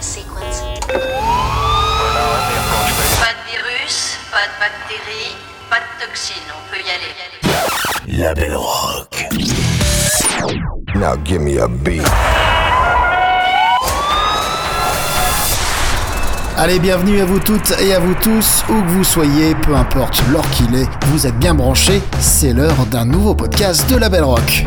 Sequence. Pas de virus, pas de bactéries, pas de toxines, on peut y aller. La Belle Rock. Now give me a beat. Allez, bienvenue à vous toutes et à vous tous, où que vous soyez, peu importe l'heure qu'il est, vous êtes bien branchés, c'est l'heure d'un nouveau podcast de La Belle Rock.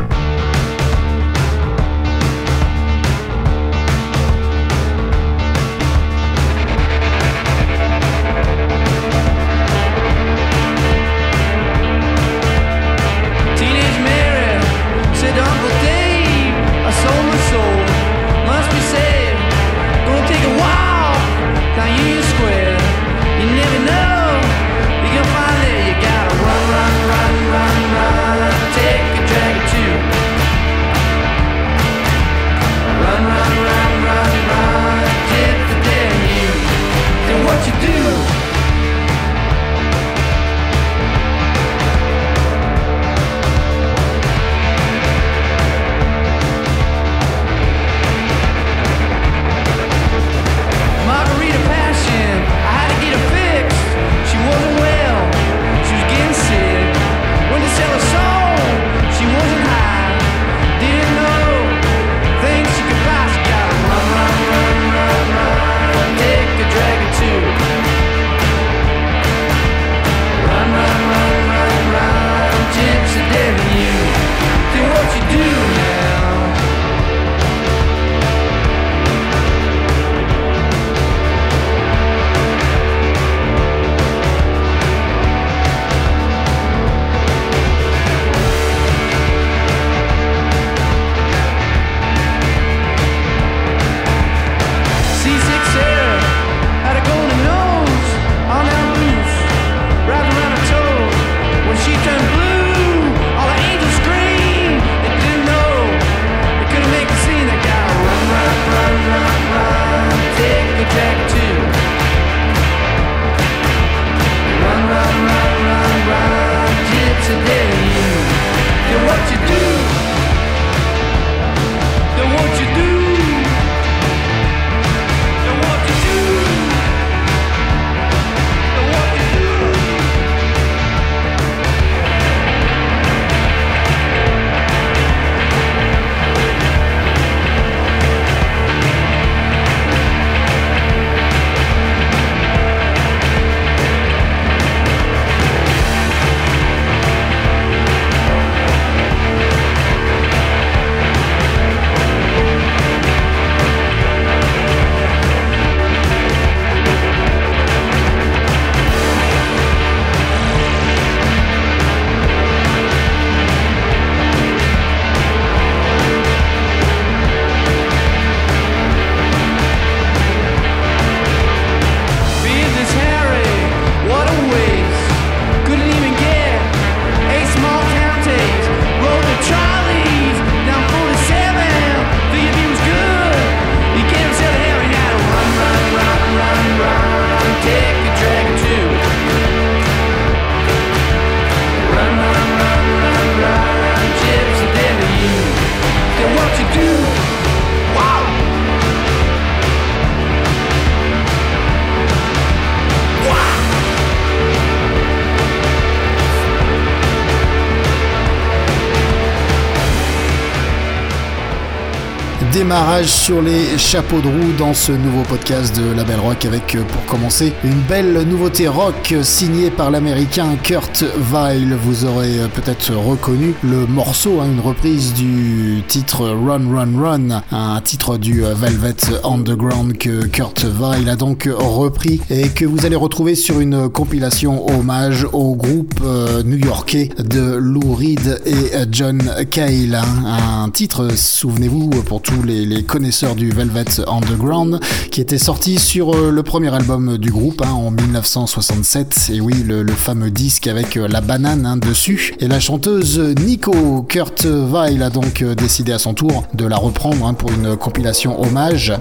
Démarrage sur les chapeaux de roue dans ce nouveau podcast de La Belle Rock avec, euh, pour commencer, une belle nouveauté rock signée par l'américain Kurt Weill. Vous aurez euh, peut-être reconnu le morceau, hein, une reprise du titre Run Run Run, un titre du euh, Velvet Underground que Kurt Weill a donc repris et que vous allez retrouver sur une compilation hommage au groupe new-yorkais de Lou Reed et John Cale. hein. Un titre, souvenez-vous, pour tous les, connaisseurs du Velvet Underground, qui était sorti sur euh, le premier album du groupe hein, en 1967. Et oui, le, fameux disque avec euh, la banane hein, dessus. Et la chanteuse Nico Kurt Weill a donc euh, décidé à son tour de la reprendre hein, pour une compilation hommage.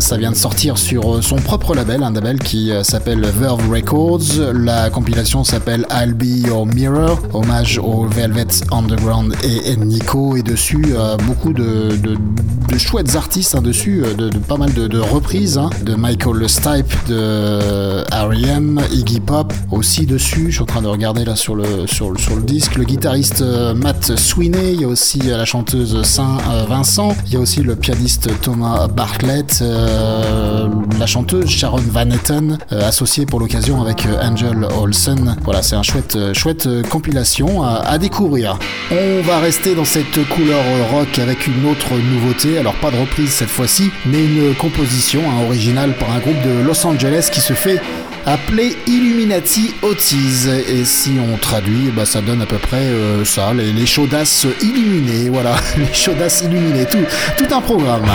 Ça vient de sortir sur son propre label, un label qui s'appelle Verve Records. La compilation s'appelle I'll Be Your Mirror, hommage au Velvet Underground et, Nico. Et dessus, beaucoup de de chouettes artistes hein, dessus, de, pas mal de, reprises, hein, de Michael Stipe, de R.E.M., Iggy Pop aussi dessus. Je suis en train de regarder là sur le, sur, sur le disque. Le guitariste Matt Sweeney, il y a aussi la chanteuse Saint Vincent, il y a aussi le pianiste Thomas Bartlett, la chanteuse Sharon Van Etten, associée pour l'occasion avec Angel Olsen. Voilà, c'est un chouette, chouette compilation à découvrir. On va rester dans cette couleur rock avec une autre nouveauté, alors pas de reprise cette fois-ci, mais une composition originale par un groupe de Los Angeles qui se fait appeler Illuminati Otis. Et si on traduit, bah, ça donne à peu près euh, ça, les, les chaudasses illuminées, voilà, les chaudasses illuminées, tout, tout un programme.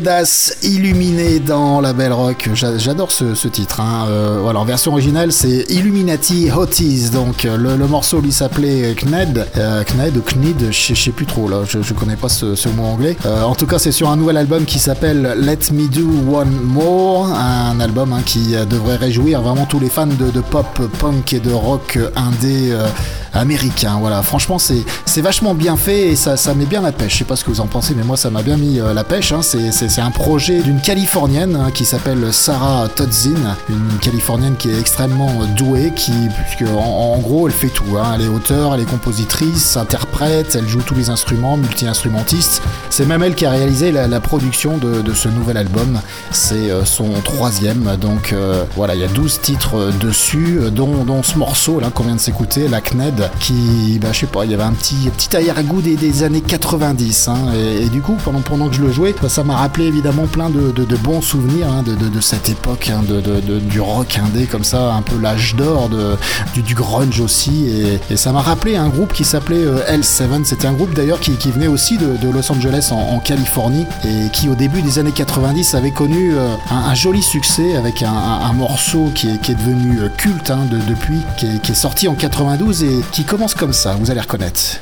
Chaudasse illuminée dans la Belle Rock. J'adore ce, titre. Hein. Euh, voilà, en version originale, c'est Illuminati Hotties. Donc le, morceau lui s'appelait Kned, euh, Kned ou Knid, je sais plus trop là. Je, connais pas ce, mot anglais. Euh, en tout cas, c'est sur un nouvel album qui s'appelle Let Me Do One More, un album hein, qui devrait réjouir vraiment tous les fans de, pop, punk et de rock indé américain. Voilà, franchement, c'est, vachement bien fait et ça, ça met bien la pêche. Je sais pas ce que vous en pensez, mais moi, ça m'a bien mis euh, la pêche. Hein. C'est, un projet d'une Californienne hein, qui s'appelle Sarah Todzin, une Californienne qui est extrêmement douée, qui, puisque en, gros, elle fait tout. Hein. Elle est auteur, elle est compositrice, interprète, elle joue tous les instruments, multi-instrumentiste. C'est même elle qui a réalisé la, production de, ce nouvel album. C'est euh, son troisième. Donc euh, voilà, il y a 12 titres dessus, dont, dont ce morceau là qu'on vient de s'écouter, la CNED Qui, bah, je sais pas, il y avait un petit, petit arrière-goût des, des, années 90. Hein, et, du coup, pendant, pendant que je le jouais, ça m'a rappelé évidemment plein de, de, bons souvenirs hein, de, de, cette époque, hein, du rock indé comme ça, un peu l'âge d'or du, du, grunge aussi. Et, et ça m'a rappelé un groupe qui s'appelait euh, L7. C'était un groupe d'ailleurs qui, qui, venait aussi de, Los Angeles en, en, Californie et qui au début des années 90 avait connu euh, un, joli succès avec un, un morceau qui est, qui est, devenu euh, culte hein, de, depuis, qui est, qui est sorti en 92 et qui commence comme ça, vous allez reconnaître.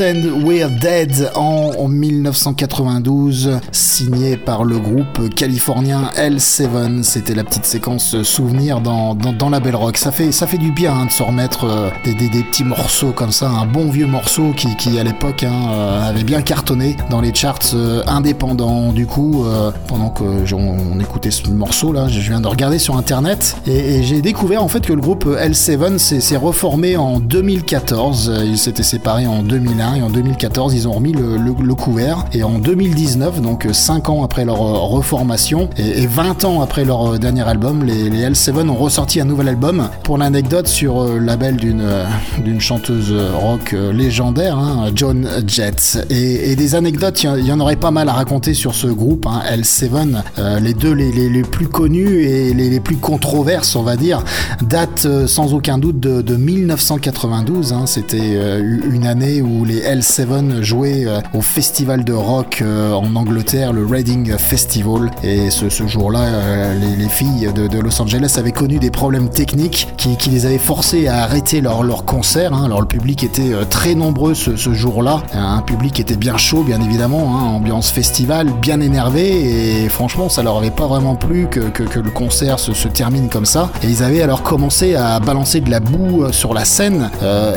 Pretend We're Dead en 1992, signé par le groupe californien L7. C'était la petite séquence souvenir dans, dans, la Belle Rock. Ça fait, ça fait du bien hein, de se remettre euh, des, des, petits morceaux comme ça, un bon vieux morceau qui, à l'époque hein, euh, avait bien cartonné dans les charts euh, indépendants. Du coup, pendant que on, écoutait ce morceau là, je viens de regarder sur internet et, j'ai découvert en fait que le groupe L7 s'est reformé en 2014. Il s'était séparé en 2000 2001 et en 2014 ils ont remis le, couvert. Et en 2019 donc 5 ans après leur euh, reformation et, et 20 ans après leur euh, dernier album les, les L7 ont ressorti un nouvel album. Pour l'anecdote sur euh, le label d'une euh, chanteuse rock euh, légendaire hein, John Jett. Et, des anecdotes il y en- aurait pas mal à raconter sur ce groupe hein, L7 euh, les deux les, plus connus et les, plus controverses on va dire datent euh, sans aucun doute de, de 1992 hein. c'était euh, une année où les L7 jouaient euh, au festival de rock euh, en Angleterre le Reading Festival. Et ce, jour-là euh, les, les filles de, Los Angeles avaient connu des problèmes techniques qui, les avaient forcés à arrêter leur, concert hein. alors le public était très nombreux ce, jour-là. Un public était bien chaud bien évidemment hein, ambiance festival bien énervé. Et franchement ça leur avait pas vraiment plu que, le concert se, termine comme ça. Et ils avaient alors commencé à balancer de la boue sur la scène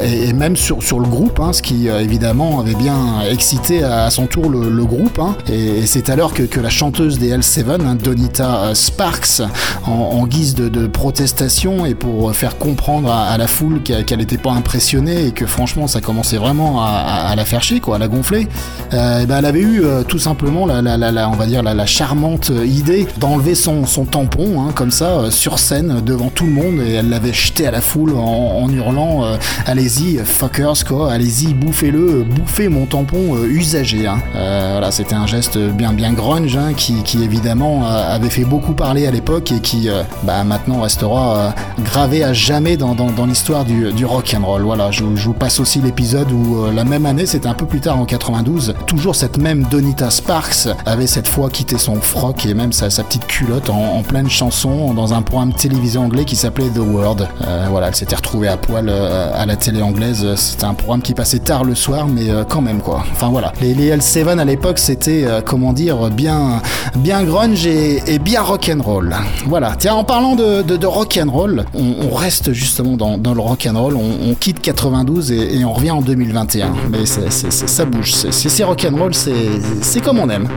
et, même sur, le groupe hein, ce qui évidemment avait bien excité à, son tour le, groupe hein. et, c'est alors que, que la chanteuse des L7 hein, Donita euh, Sparks en, guise de, protestation et pour faire comprendre à, la foule qu'elle n'était pas impressionnée et que franchement ça commençait vraiment à, la faire chier quoi à la gonfler euh, ben, elle avait eu euh, tout simplement la, on va dire la, charmante idée d'enlever son, tampon hein, comme ça sur scène devant tout le monde et elle l'avait jeté à la foule en, hurlant allez-y fuckers quoi allez-y bouffez-le bouffez mon tampon euh, usagé hein. Euh, voilà c'était un geste bien bien grunge hein, qui, qui évidemment euh, avait fait beaucoup parler à l'époque et qui bah, maintenant restera gravé à jamais dans, dans, l'histoire du, du rock and roll. Voilà je, vous passe aussi l'épisode où la même année c'était un peu plus tard en 92 toujours cette même Donita Sparks avait cette fois quitté son froc et même sa, petite culotte en, pleine chanson dans un programme télévisé anglais qui s'appelait The World. Voilà elle s'était retrouvée à poil à la télé anglaise. C'était un programme qui passait tard le mais euh, quand même quoi. Enfin voilà. Les, les L7 à l'époque c'était euh, comment dire bien bien grunge et, et bien rock and roll voilà. Tiens en parlant de, de, de rock and roll on, reste justement dans, dans le rock and roll on, on quitte 92 et, on revient en 2021 mais ça bouge. C'est, c'est, c'est rock and roll c'est, c'est comme on aime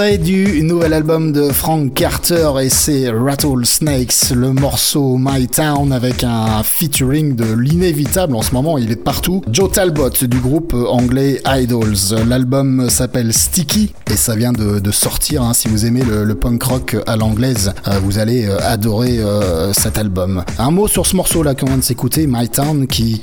Extrait du nouvel album de Frank Carter et c'est Rattlesnakes, le morceau My Town avec un featuring de l'inévitable en ce moment, il est partout. Joe Talbot du groupe anglais Idols. L'album s'appelle Sticky et ça vient de, sortir. Hein. Si vous aimez le, punk rock à l'anglaise, euh, vous allez euh, adorer euh, cet album. Un mot sur ce morceau là qu'on vient de s'écouter, My Town, qui,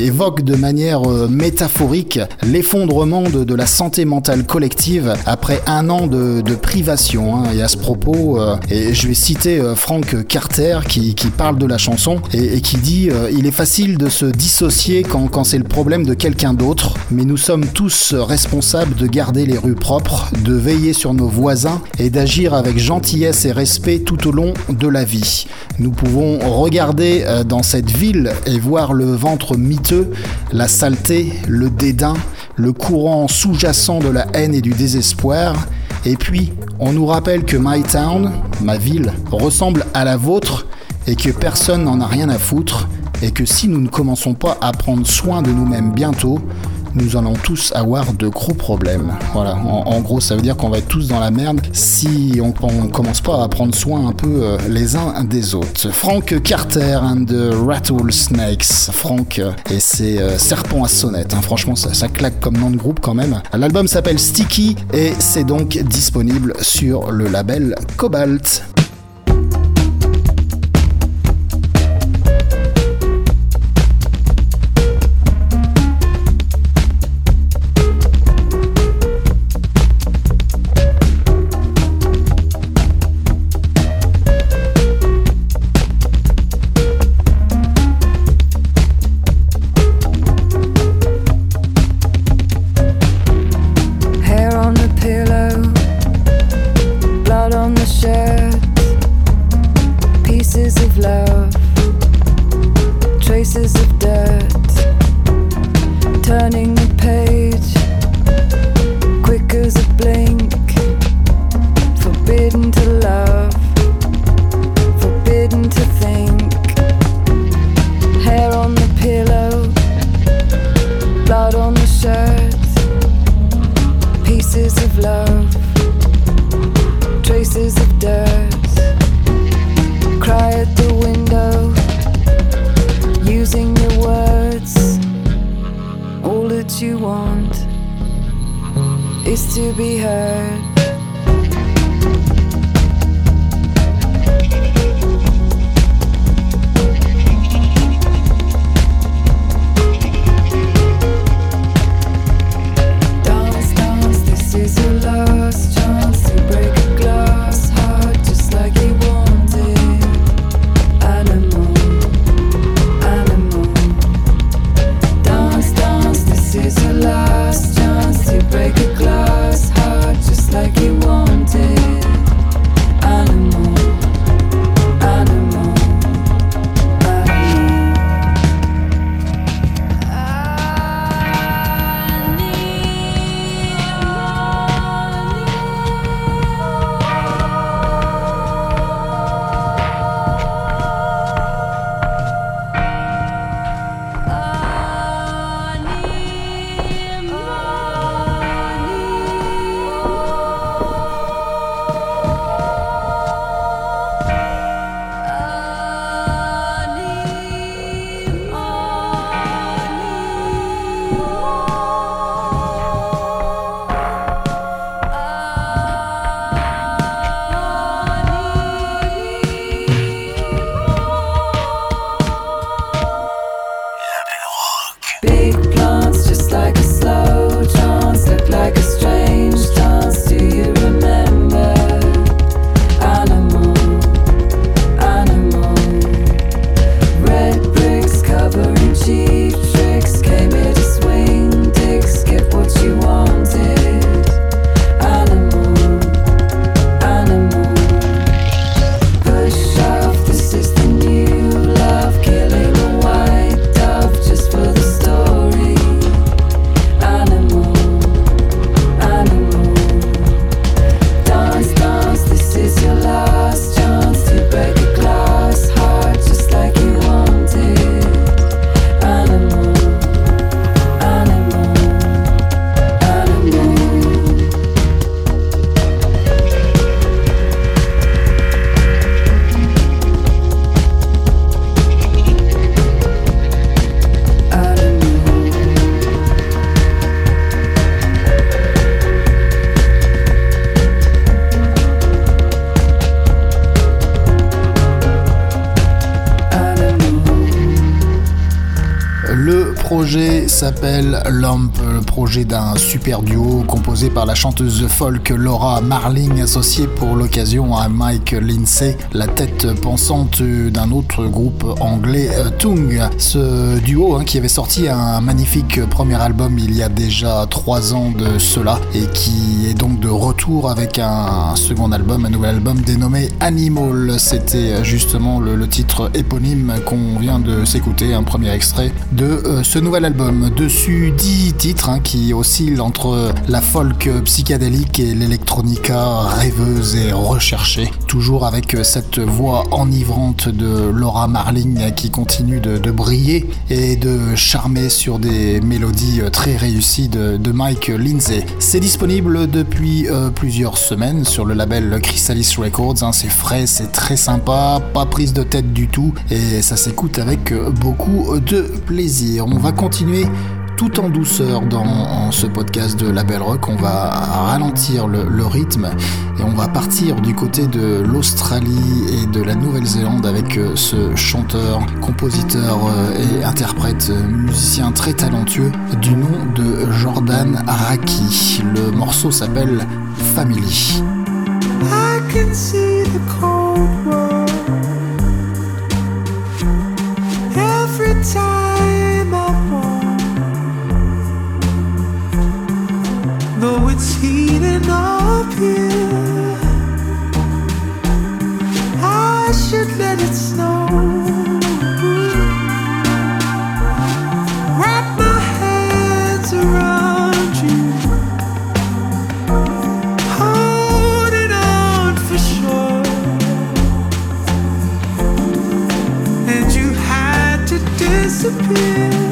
évoque de manière métaphorique l'effondrement de, la santé mentale collective après un an de, privation. Hein. Et à ce propos, et je vais citer Frank Carter qui, parle de la chanson et, qui dit il est facile de se dissocier quand, quand c'est le problème de quelqu'un d'autre, mais nous sommes tous responsables de garder les rues propres de veiller sur nos voisins et d'agir avec gentillesse et respect tout au long de la vie. Nous pouvons regarder euh, dans cette ville et voir le ventre miteux, la saleté, le dédain, le courant sous-jacent de la haine et du désespoir. Et puis, on nous rappelle que My Town, ma ville, ressemble à la vôtre et que personne n'en a rien à foutre et que si nous ne commençons pas à prendre soin de nous-mêmes bientôt, nous allons tous avoir de gros problèmes. Voilà, en, gros, ça veut dire qu'on va être tous dans la merde si on, commence pas à prendre soin un peu euh, les uns des autres. Frank Carter and the Rattlesnakes. Frank et ses euh, serpents à sonnette. Hein. Franchement, ça, ça claque comme nom de groupe quand même. L'album s'appelle Sticky et c'est donc disponible sur le label Cobalt. S'appelle le d'un super duo composé par la chanteuse folk Laura Marling, associée pour l'occasion à Mike Lindsay, la tête pensante d'un autre groupe anglais euh, Tung. Ce duo hein, qui avait sorti un magnifique premier album il y a déjà trois ans de cela et qui est donc de retour avec un second album, un nouvel album dénommé Animal. C'était justement le, titre éponyme qu'on vient de s'écouter, un premier extrait de euh, ce nouvel album. Dessus 10 titres hein, qui oscillent entre la folk psychédélique et l'électronica rêveuse et recherchée. Toujours avec cette voix enivrante de Laura Marling qui continue de, briller et de charmer sur des mélodies très réussies de, Mike Lindsay. C'est disponible depuis euh, plusieurs semaines sur le label Chrysalis Records. Hein. c'est frais, c'est très sympa, pas prise de tête du tout et ça s'écoute avec beaucoup de plaisir. On va continuer tout en douceur dans ce podcast de La Belle Rock. On va ralentir le, rythme et on va partir du côté de l'Australie et de la Nouvelle-Zélande avec euh, ce chanteur, compositeur euh, et interprète, euh, musicien très talentueux du nom de Jordan Raki. Le morceau s'appelle Family. time thinking of you. I should let it snow. Wrap my hands around you. Holding on for sure. And you had to disappear.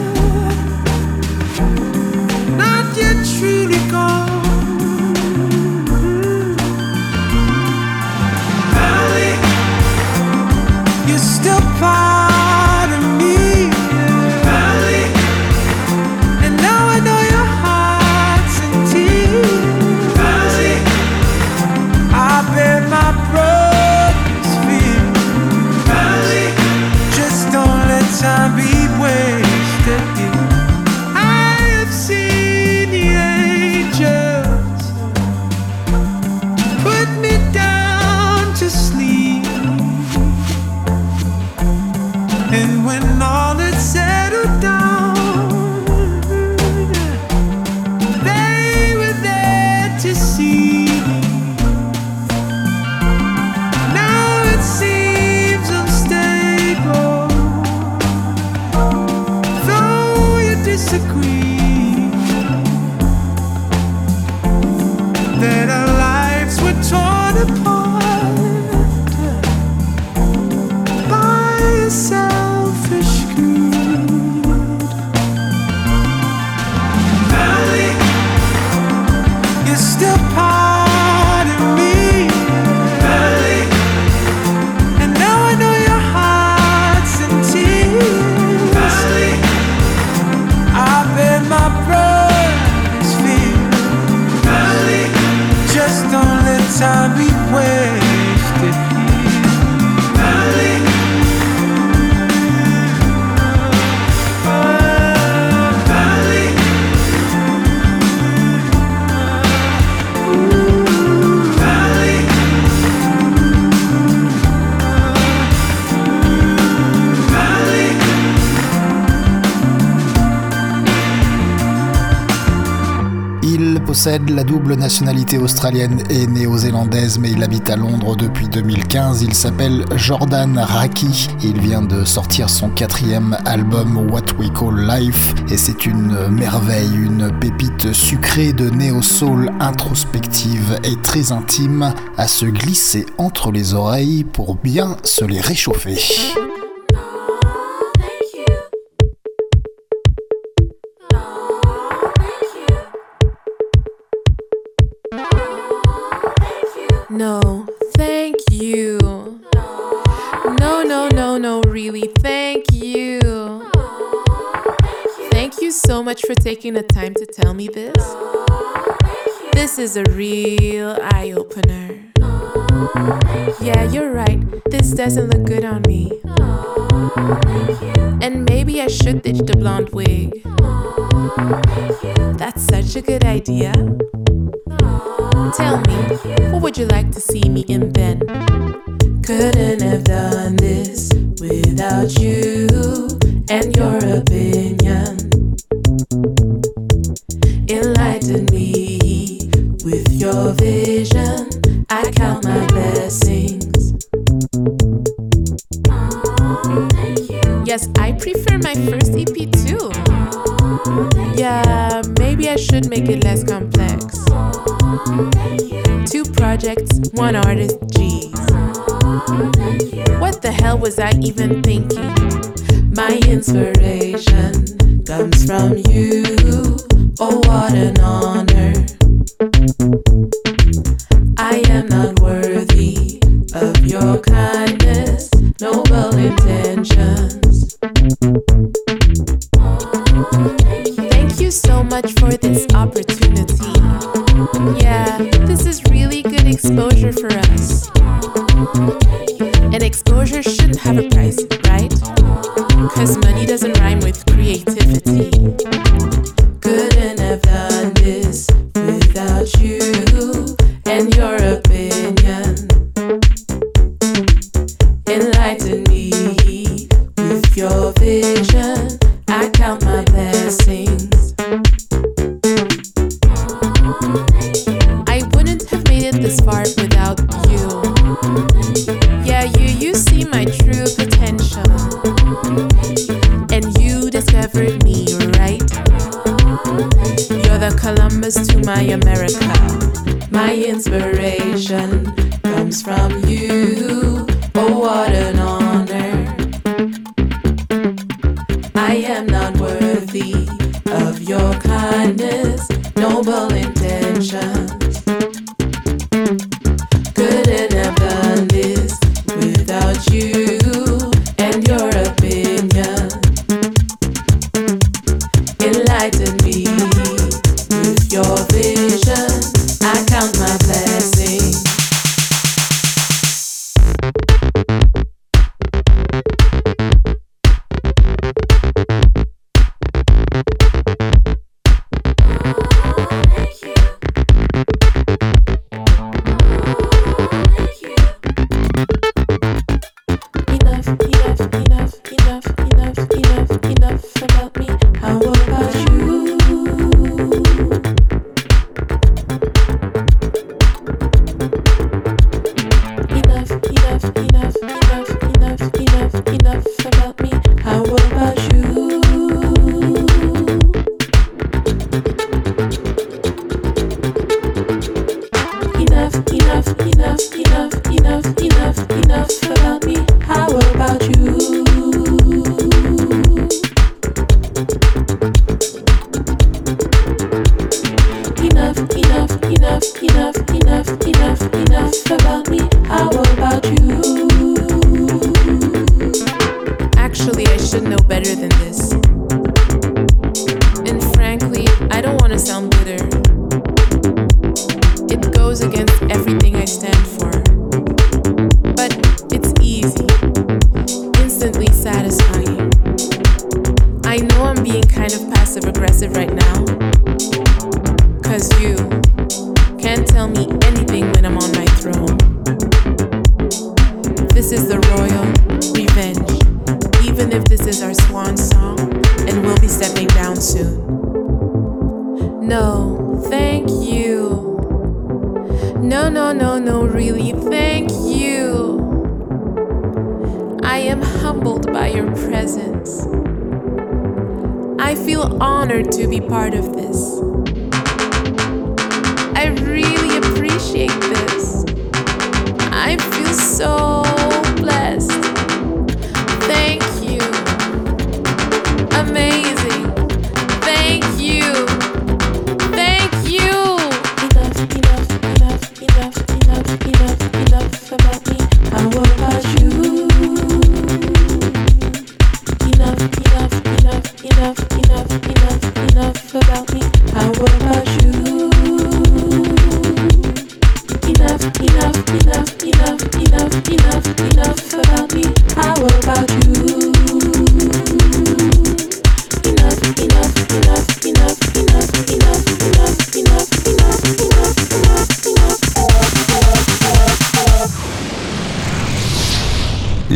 Nationalité australienne et néo-zélandaise, mais il habite à Londres depuis 2015. Il s'appelle Jordan Raki. Il vient de sortir son quatrième album What We Call Life, et c'est une merveille, une pépite sucrée de néo-soul introspective et très intime à se glisser entre les oreilles pour bien se les réchauffer. Much for taking the time to tell me this. This is a real eye opener. Yeah, you're right. This doesn't look good on me. And maybe I should ditch the blonde wig. That's such a good idea. Tell me, what would you like to see me in then? Couldn't have done this without you and your opinion. Enlighten me with your vision. I count my blessings. Yes, I prefer my first EP too. Yeah, maybe I should make it less complex. Two projects, one artist, geez. What the hell was I even thinking? My inspiration comes from you. Oh, what an honor. I am not worthy of your kindness, noble intentions. Thank you so much for this opportunity. Yeah, this is really good exposure for us. And exposure shouldn't have a price, Enough, enough, enough,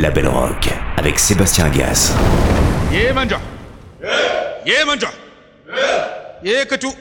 La Belle Rock avec Sébastien Gas. Yeah, manja. Yeah, manja. Yeah, que tout.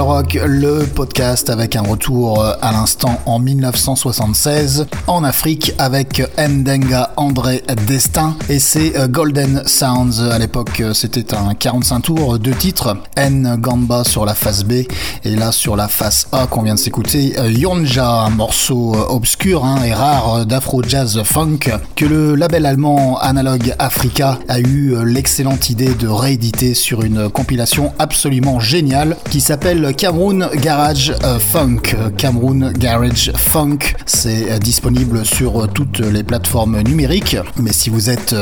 Rock, le podcast avec un retour euh, à l'instant en 1976 en Afrique avec Ndenga André Destin et c'est euh, Golden Sounds. À l'époque, euh, c'était un 45 tours, deux titres. N Gamba sur la face B et là sur la face A qu'on vient de s'écouter, Yonja, un morceau obscur hein, et rare d'afro jazz funk que le label allemand Analog Africa a eu l'excellente idée de rééditer sur une compilation absolument géniale qui s'appelle s'appelle Cameroon Garage euh, Funk. Cameroon Garage Funk, c'est euh, disponible sur toutes les plateformes numériques. Mais si vous êtes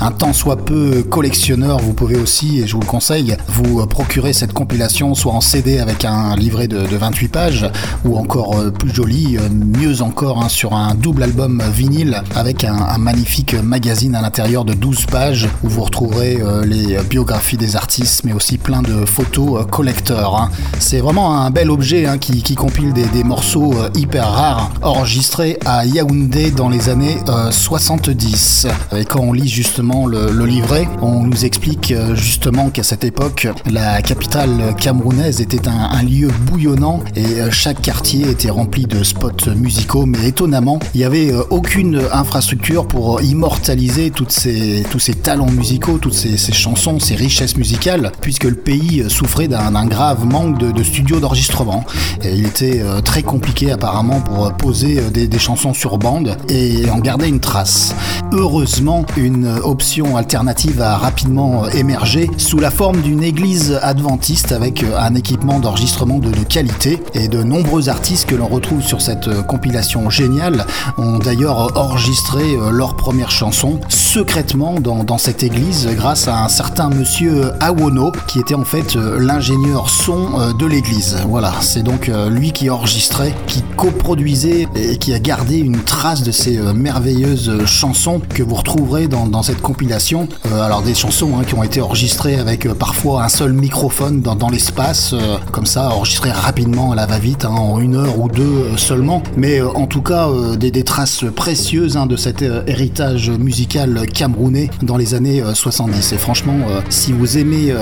un tant soit peu collectionneur, vous pouvez aussi, et je vous le conseille, vous procurer cette compilation soit en CD avec un livret de, 28 pages, ou encore plus joli, mieux encore, hein, sur un double album vinyle avec un, magnifique magazine à l'intérieur de 12 pages où vous retrouverez les biographies des artistes, mais aussi plein de photos collector. Hein. C'est vraiment un bel objet hein, qui, compile des, morceaux euh, hyper rares enregistrés à Yaoundé dans les années 70. Euh, Et quand on lit justement le, livret, on nous explique euh, justement qu'à cette époque, la capitale camerounaise était un, lieu bouillonnant et chaque quartier était rempli de spots musicaux. Mais étonnamment, il n'y avait aucune infrastructure pour immortaliser toutes ces, tous ces talents musicaux, toutes ces, ces chansons, ces richesses musicales, puisque le pays souffrait d'un grave manque de, studios d'enregistrement. Et il était euh, très compliqué apparemment pour poser euh, des, chansons sur bande et en garder une trace. Heureusement, une option alternative a rapidement euh, émergé sous la forme d'une église adventiste avec un équipement d'enregistrement de, qualité et de nombreux artistes que l'on retrouve sur cette compilation géniale ont d'ailleurs enregistré leurs premières chansons secrètement dans, dans, cette église grâce à un certain monsieur Awono qui était en fait l'ingénieur son euh, de l'église. Voilà, c'est donc euh, lui qui enregistrait, qui coproduisait et qui a gardé une trace de ces euh, merveilleuses chansons que vous retrouverez dans, cette compilation. alors des chansons hein, qui ont été enregistrées avec parfois un seul microphone dans, l'espace, comme ça, enregistrées rapidement à la va-vite, hein, en une heure ou deux seulement. Mais en tout cas, des, traces précieuses hein, de cet héritage musical camerounais dans les années 70. Et franchement, si vous aimez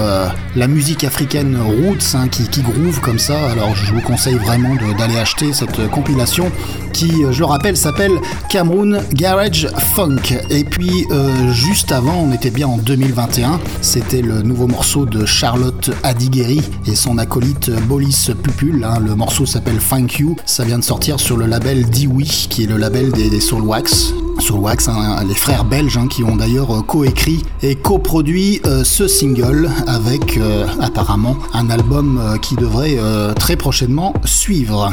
la musique africaine roots qui, qui groove comme ça. Alors je vous conseille vraiment d'aller acheter cette compilation qui, euh, je le rappelle, s'appelle Cameroon Garage Funk. Et puis euh, juste avant, on était bien en 2021, c'était le nouveau morceau de Charlotte Adigeri et son acolyte Bolis Pupul. Hein. Le morceau s'appelle Thank You. Ça vient de sortir sur le label Diwi, qui est le label des, des Soulwax. Soulwax, hein, les frères belges hein, qui ont d'ailleurs coécrit et coproduit euh, ce single avec apparemment un album qui devrait très prochainement suivre.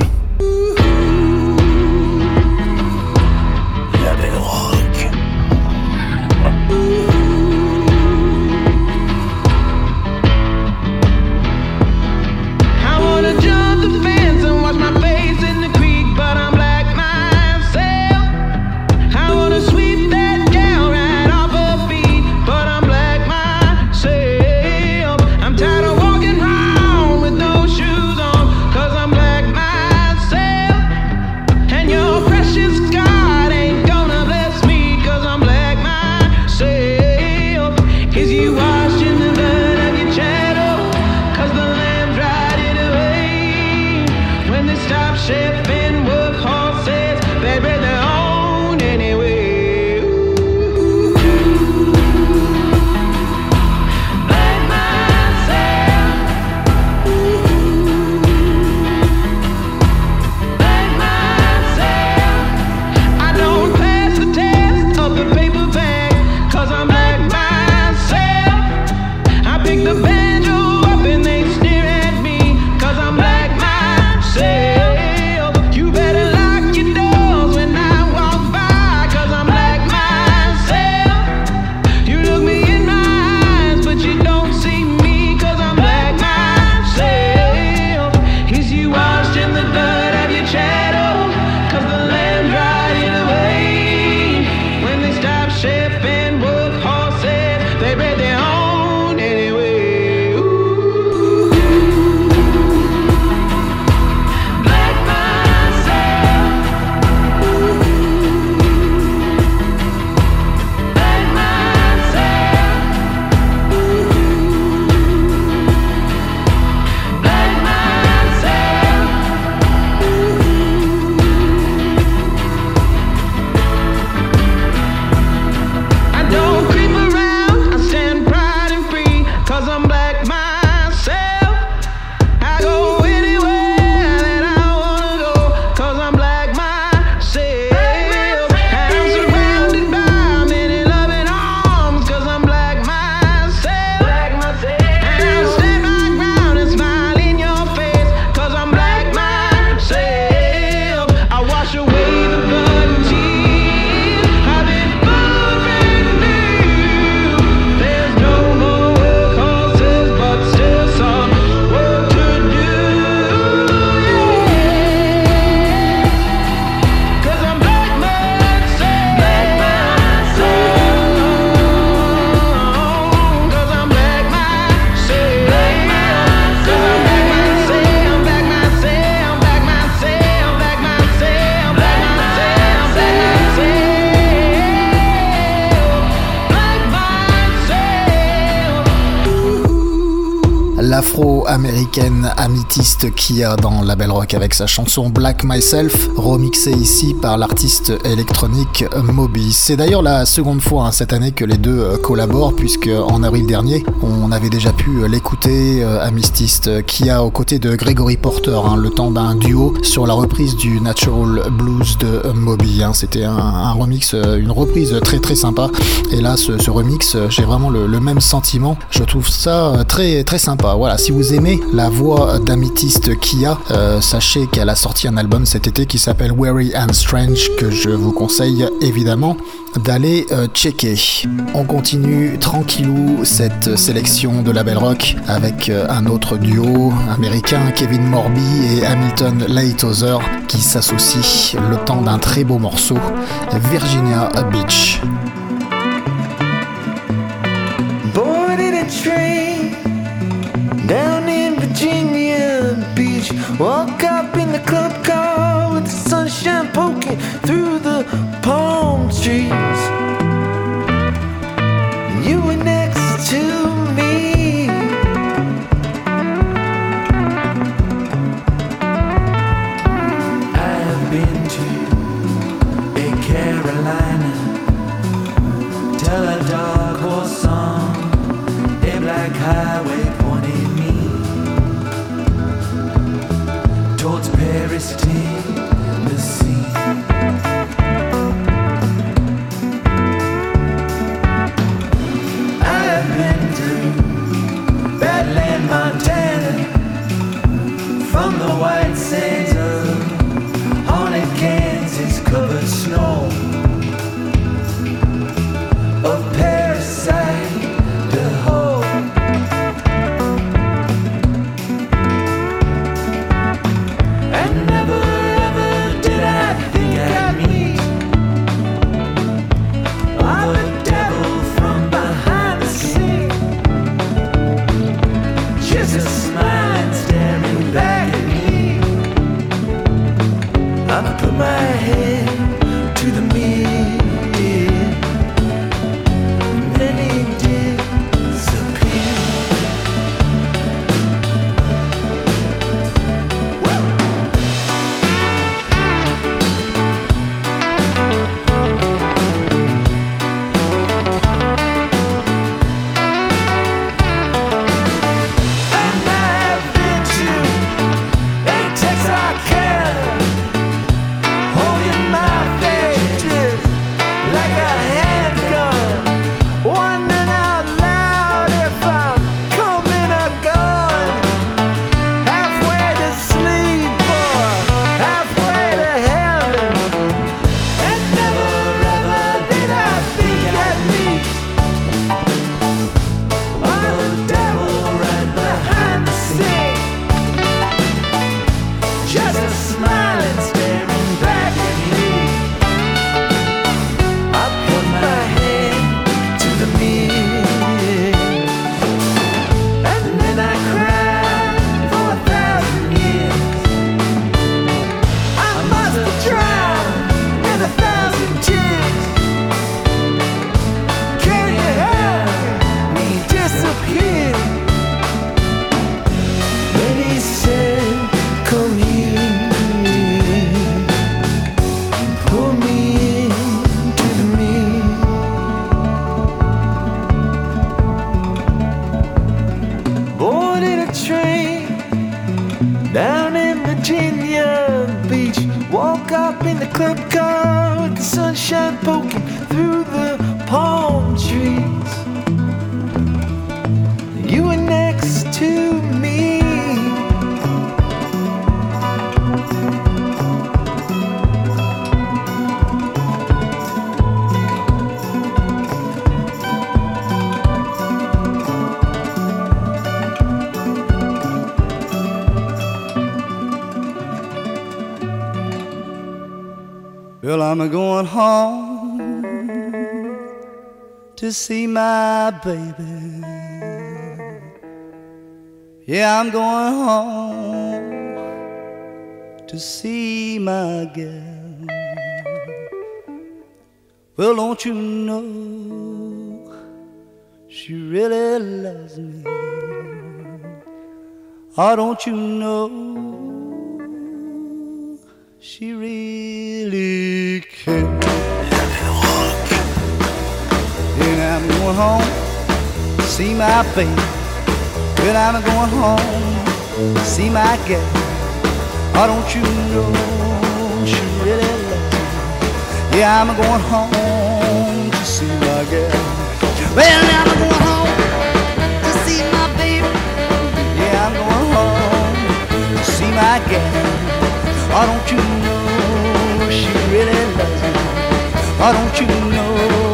L'afro-américaine améthyste Kia dans la belle rock avec sa chanson Black Myself, remixée ici par l'artiste électronique Moby. C'est d'ailleurs la seconde fois hein, cette année que les deux euh, collaborent, puisque en avril dernier, on avait déjà pu l'écouter, euh, améthyste Kia, aux côtés de Gregory Porter, hein, le temps d'un duo sur la reprise du Natural Blues de Moby. Hein. C'était un, remix, euh, une reprise très très sympa. Et là, ce, remix, j'ai vraiment le, le même sentiment. Je trouve ça très très sympa. Voilà, si vous aimez la voix d'améthyste Kia, euh, sachez qu'elle a sorti un album cet été qui s'appelle Weary and Strange que je vous conseille évidemment d'aller euh, checker. On continue tranquillou cette sélection de la belle rock avec euh, un autre duo américain, Kevin Morby et Hamilton Leighthozer, qui s'associent le temps d'un très beau morceau, Virginia Beach. To see my baby. Yeah, I'm going home to see my girl. Well, don't you know she really loves me? Oh, don't you know she really cares? Going home see my baby. Well, I'm going home see my gal. Oh, don't you know she really loves me? Yeah, I'm going home to see my gal. Well, I'm going home to see my baby. Yeah, I'm going home to see my gal. Oh, don't you know she really loves me? Oh, don't you know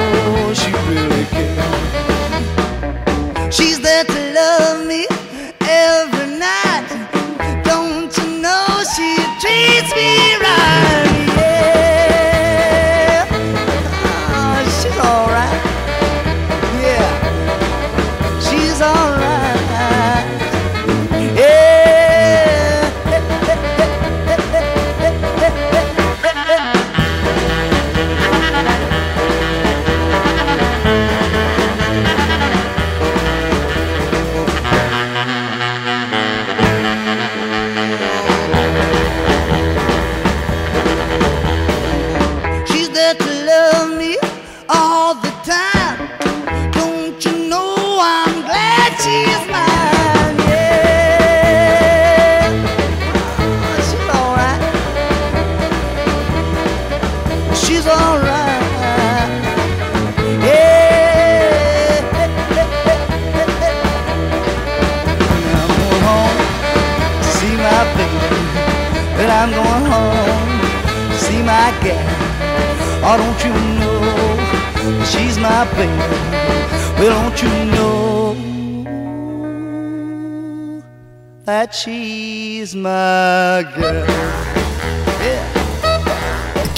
baby? Well, don't you know that she's my girl?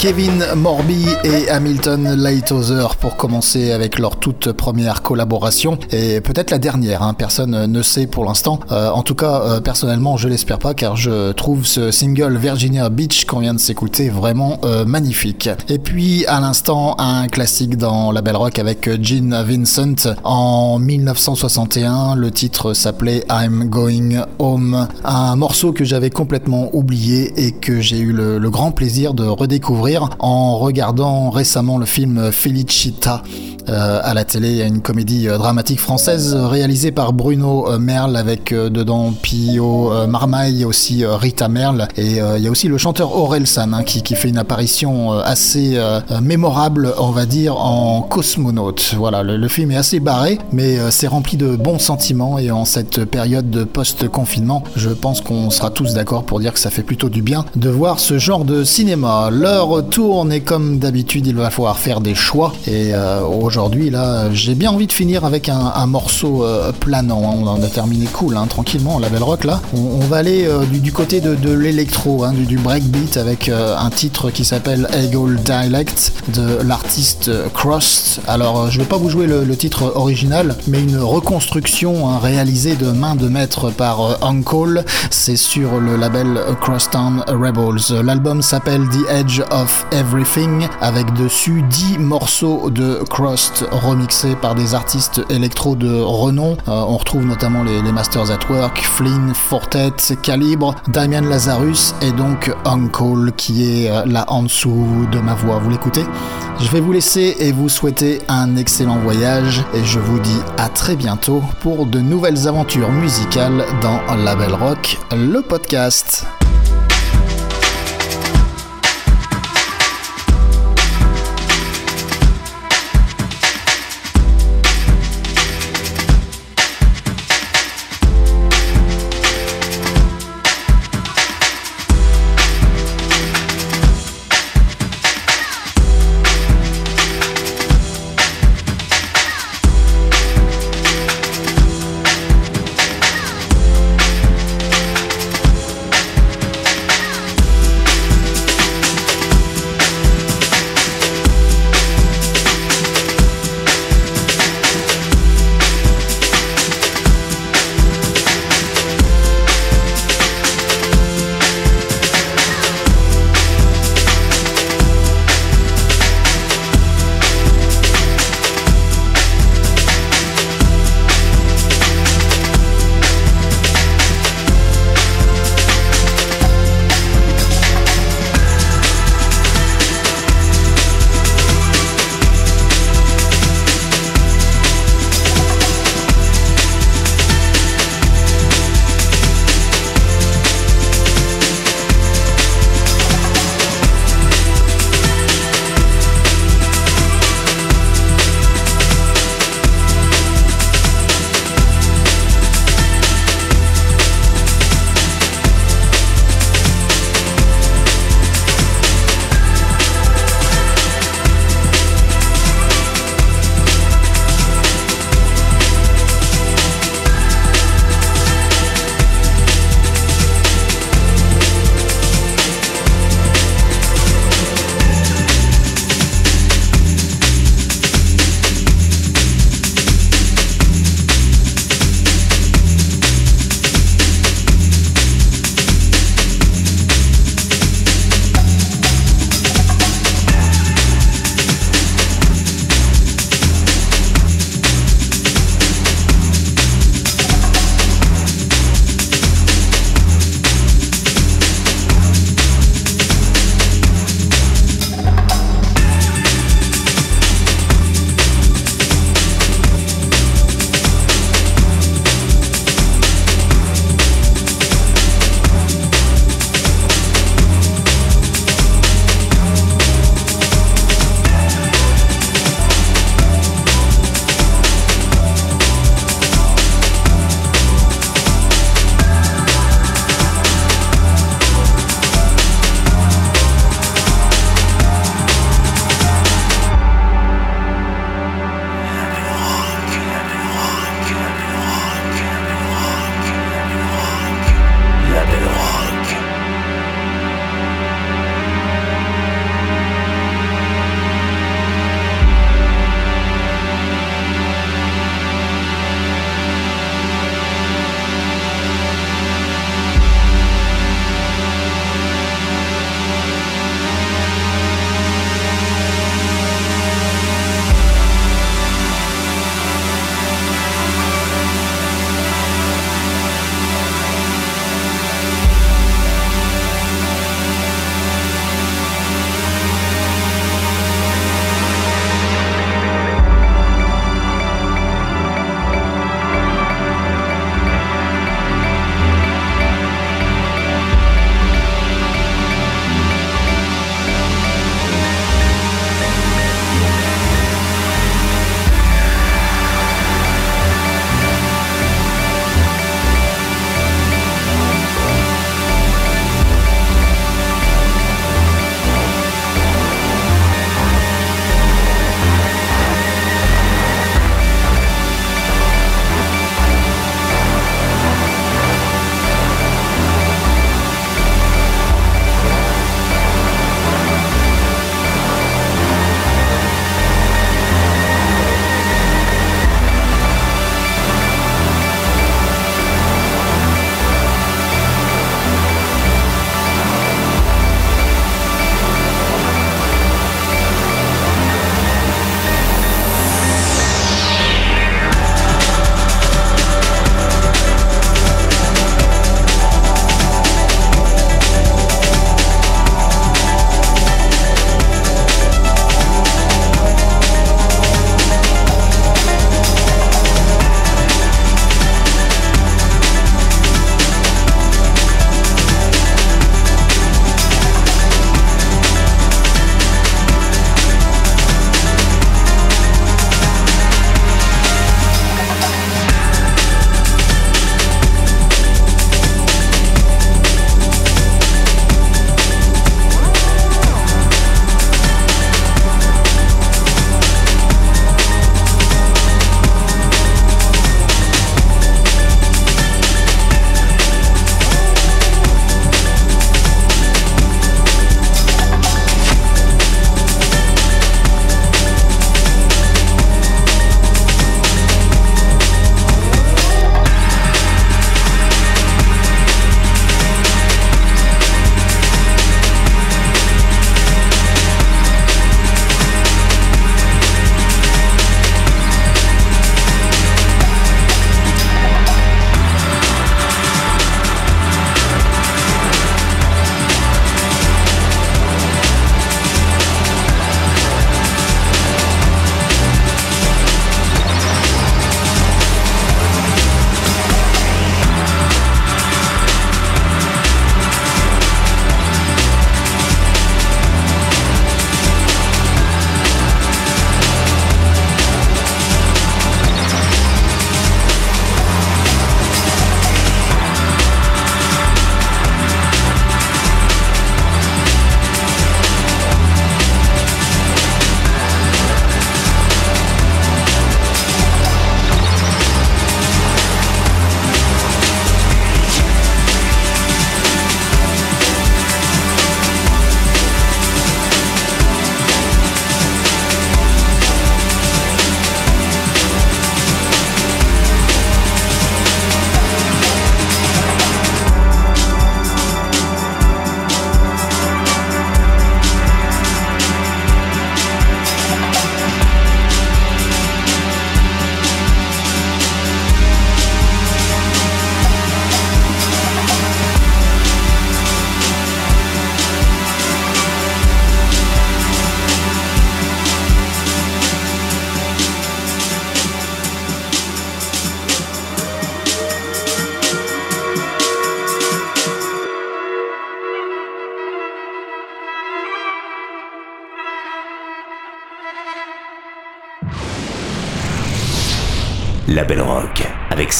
Kevin Morby et Hamilton Lighthouse pour commencer avec leur toute première collaboration et peut-être la dernière, hein, personne ne sait pour l'instant. Euh, en tout cas, euh, personnellement, je l'espère pas car je trouve ce single Virginia Beach qu'on vient de s'écouter vraiment euh, magnifique. Et puis à l'instant, un classique dans la Belle Rock avec Gene Vincent en 1961. Le titre s'appelait I'm Going Home, un morceau que j'avais complètement oublié et que j'ai eu le grand plaisir de redécouvrir en regardant récemment le film Felicita euh, à la télé. Une comédie euh, dramatique française euh, réalisée par Bruno Merle avec dedans Pio Marmaille, aussi Rita Merle et il y a aussi le chanteur Aurel San hein, qui, qui fait une apparition assez mémorable, on va dire, en cosmonaute. Voilà, le, le film est assez barré, mais c'est rempli de bons sentiments et en cette période de post-confinement, je pense qu'on sera tous d'accord pour dire que ça fait plutôt du bien de voir ce genre de cinéma. L'heure tourne et comme d'habitude, il va falloir faire des choix et euh, aujourd'hui là, j'ai bien envie de finir avec un, morceau euh, planant. hein. On en a terminé cool, hein, tranquillement, la belle rock là. On, va aller euh, du, côté de, l'électro, hein, du, breakbeat avec un titre qui s'appelle Eagle Dialect de l'artiste Crossed. Alors, je vais pas vous jouer le, le titre original, mais une reconstruction réalisée de main de maître par Uncle. C'est sur le label Crosstown Rebels. L'album s'appelle The Edge of Everything avec dessus 10 morceaux de Crossed remixés par des artistes électro de renom. Euh, on retrouve notamment les, Masters at Work, Flynn, Fortet, Calibre, Damian Lazarus et donc Uncle qui est euh, là en dessous de ma voix. Vous l'écoutez? Je vais vous laisser et vous souhaiter un excellent voyage et je vous dis à très bientôt pour de nouvelles aventures musicales dans La Belle Rock, le podcast.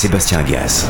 Sébastien Gas.